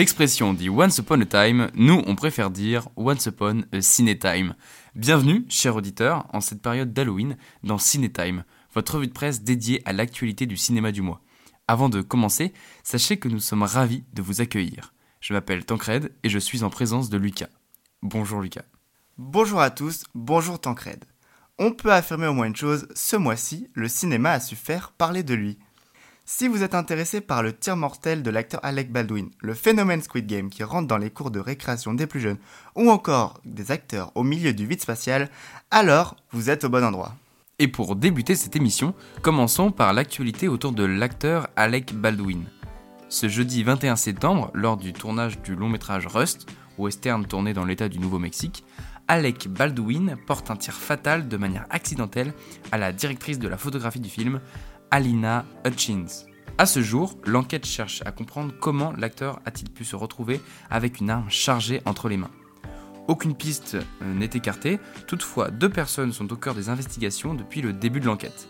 L'expression dit Once Upon a Time, nous on préfère dire Once Upon a Cinetime. Bienvenue, chers auditeurs, en cette période d'Halloween dans Cinetime, votre revue de presse dédiée à l'actualité du cinéma du mois. Avant de commencer, sachez que nous sommes ravis de vous accueillir. Je m'appelle Tancred et je suis en présence de Lucas. Bonjour Lucas. Bonjour à tous, bonjour Tancred. On peut affirmer au moins une chose, ce mois-ci, le cinéma a su faire parler de lui. Si vous êtes intéressé par le tir mortel de l'acteur Alec Baldwin, le phénomène Squid Game qui rentre dans les cours de récréation des plus jeunes, ou encore des acteurs au milieu du vide spatial, alors vous êtes au bon endroit. Et pour débuter cette émission, commençons par l'actualité autour de l'acteur Alec Baldwin. Ce jeudi 21 septembre, lors du tournage du long métrage Rust, western tourné dans l'état du Nouveau-Mexique, Alec Baldwin porte un tir fatal de manière accidentelle à la directrice de la photographie du film, Alina Hutchins. À ce jour, l'enquête cherche à comprendre comment l'acteur a-t-il pu se retrouver avec une arme chargée entre les mains. Aucune piste euh, n'est écartée, toutefois deux personnes sont au cœur des investigations depuis le début de l'enquête.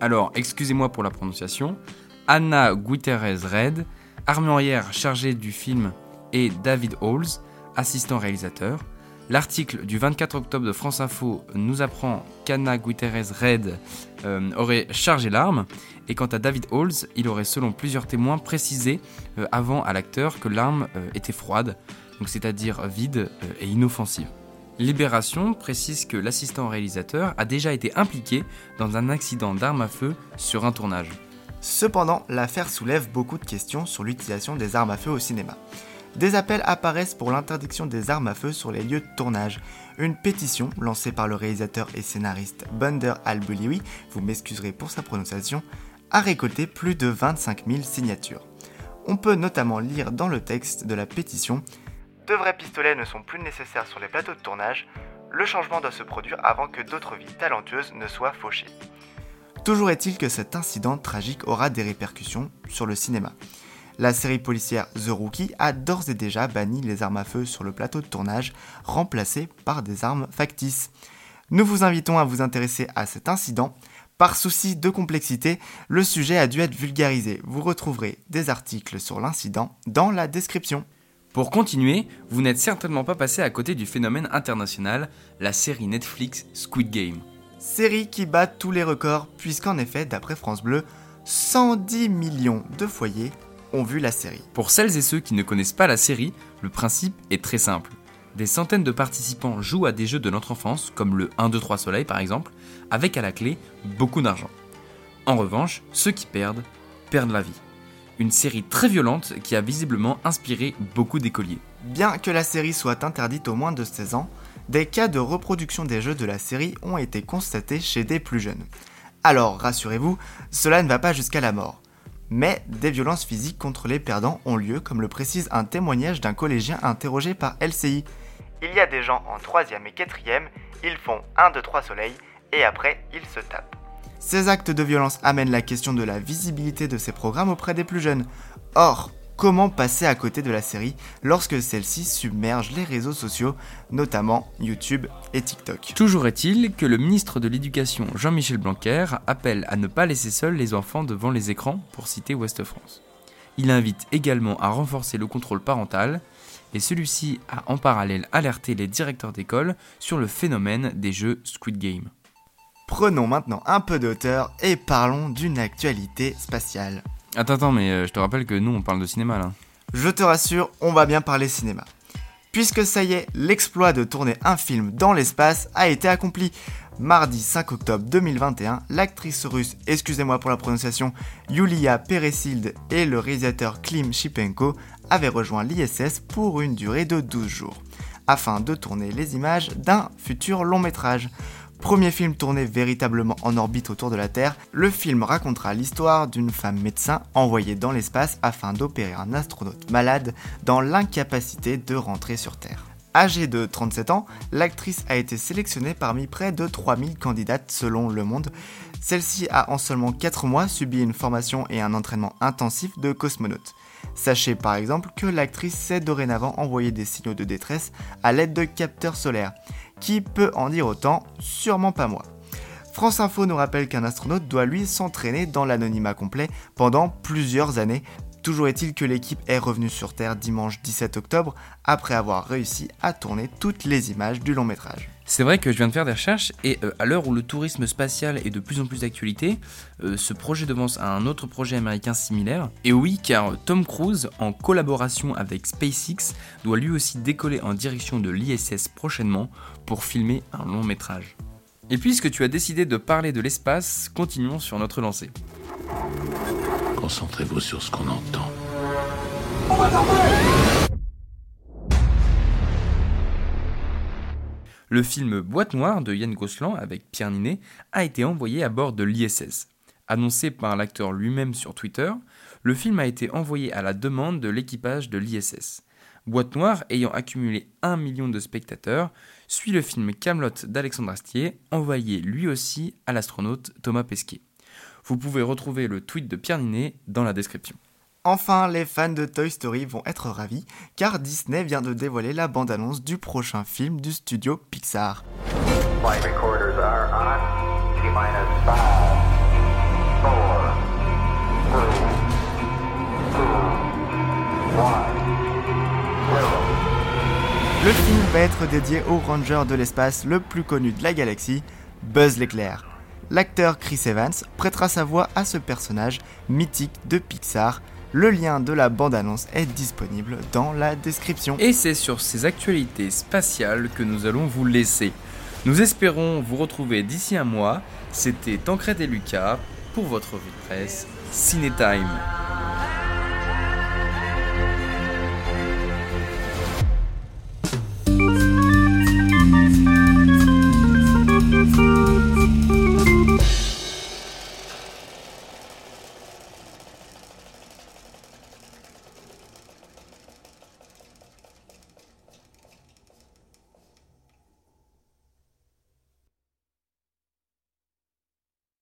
Alors, excusez-moi pour la prononciation, Anna Guterres Red, armurière chargée du film, et David Halls, assistant réalisateur, L'article du 24 octobre de France Info nous apprend qu'Anna Guterres Red euh, aurait chargé l'arme, et quant à David Halls, il aurait selon plusieurs témoins précisé euh, avant à l'acteur que l'arme euh, était froide, c'est-à-dire vide et inoffensive. Libération précise que l'assistant réalisateur a déjà été impliqué dans un accident d'arme à feu sur un tournage. Cependant, l'affaire soulève beaucoup de questions sur l'utilisation des armes à feu au cinéma. Des appels apparaissent pour l'interdiction des armes à feu sur les lieux de tournage. Une pétition lancée par le réalisateur et scénariste Bunder Al-Buliwi, vous m'excuserez pour sa prononciation, a récolté plus de 25 000 signatures. On peut notamment lire dans le texte de la pétition De vrais pistolets ne sont plus nécessaires sur les plateaux de tournage, le changement doit se produire avant que d'autres vies talentueuses ne soient fauchées. Toujours est-il que cet incident tragique aura des répercussions sur le cinéma. La série policière The Rookie a d'ores et déjà banni les armes à feu sur le plateau de tournage, remplacées par des armes factices. Nous vous invitons à vous intéresser à cet incident. Par souci de complexité, le sujet a dû être vulgarisé. Vous retrouverez des articles sur l'incident dans la description. Pour continuer, vous n'êtes certainement pas passé à côté du phénomène international, la série Netflix Squid Game. Série qui bat tous les records, puisqu'en effet, d'après France Bleu, 110 millions de foyers ont vu la série. Pour celles et ceux qui ne connaissent pas la série, le principe est très simple. Des centaines de participants jouent à des jeux de notre enfance, comme le 1, 2, 3 Soleil par exemple, avec à la clé beaucoup d'argent. En revanche, ceux qui perdent, perdent la vie. Une série très violente qui a visiblement inspiré beaucoup d'écoliers. Bien que la série soit interdite aux moins de 16 ans, des cas de reproduction des jeux de la série ont été constatés chez des plus jeunes. Alors, rassurez-vous, cela ne va pas jusqu'à la mort. Mais des violences physiques contre les perdants ont lieu, comme le précise un témoignage d'un collégien interrogé par LCI. Il y a des gens en 3ème et 4ème, ils font 1, 2, 3 soleils, et après ils se tapent. Ces actes de violence amènent la question de la visibilité de ces programmes auprès des plus jeunes. Or, comment passer à côté de la série lorsque celle-ci submerge les réseaux sociaux, notamment YouTube et TikTok. Toujours est-il que le ministre de l'Éducation Jean-Michel Blanquer appelle à ne pas laisser seuls les enfants devant les écrans, pour citer Ouest France. Il invite également à renforcer le contrôle parental et celui-ci a en parallèle alerté les directeurs d'école sur le phénomène des jeux Squid Game. Prenons maintenant un peu d'auteur et parlons d'une actualité spatiale. Attends, attends, mais euh, je te rappelle que nous, on parle de cinéma là. Je te rassure, on va bien parler cinéma. Puisque ça y est, l'exploit de tourner un film dans l'espace a été accompli. Mardi 5 octobre 2021, l'actrice russe, excusez-moi pour la prononciation, Yulia Peresild et le réalisateur Klim Shipenko avaient rejoint l'ISS pour une durée de 12 jours, afin de tourner les images d'un futur long métrage. Premier film tourné véritablement en orbite autour de la Terre, le film racontera l'histoire d'une femme médecin envoyée dans l'espace afin d'opérer un astronaute malade dans l'incapacité de rentrer sur Terre. Âgée de 37 ans, l'actrice a été sélectionnée parmi près de 3000 candidates selon Le Monde. Celle-ci a en seulement 4 mois subi une formation et un entraînement intensif de cosmonaute. Sachez par exemple que l'actrice sait dorénavant envoyer des signaux de détresse à l'aide de capteurs solaires. Qui peut en dire autant Sûrement pas moi. France Info nous rappelle qu'un astronaute doit lui s'entraîner dans l'anonymat complet pendant plusieurs années Toujours est-il que l'équipe est revenue sur Terre dimanche 17 octobre après avoir réussi à tourner toutes les images du long métrage. C'est vrai que je viens de faire des recherches et euh, à l'heure où le tourisme spatial est de plus en plus d'actualité, euh, ce projet devance un autre projet américain similaire. Et oui, car Tom Cruise, en collaboration avec SpaceX, doit lui aussi décoller en direction de l'ISS prochainement pour filmer un long métrage. Et puisque tu as décidé de parler de l'espace, continuons sur notre lancée. Concentrez-vous sur ce qu'on entend. Le film Boîte Noire de Yann Gosselin avec Pierre Ninet a été envoyé à bord de l'ISS. Annoncé par l'acteur lui-même sur Twitter, le film a été envoyé à la demande de l'équipage de l'ISS. Boîte Noire, ayant accumulé 1 million de spectateurs, suit le film Camelot d'Alexandre Astier, envoyé lui aussi à l'astronaute Thomas Pesquet. Vous pouvez retrouver le tweet de Pierre Ninet dans la description. Enfin, les fans de Toy Story vont être ravis car Disney vient de dévoiler la bande-annonce du prochain film du studio Pixar. Le film va être dédié au ranger de l'espace le plus connu de la galaxie, Buzz l'éclair. L'acteur Chris Evans prêtera sa voix à ce personnage mythique de Pixar le lien de la bande-annonce est disponible dans la description. Et c'est sur ces actualités spatiales que nous allons vous laisser. Nous espérons vous retrouver d'ici un mois. C'était Tancred et Lucas pour votre revue de presse Cinétime.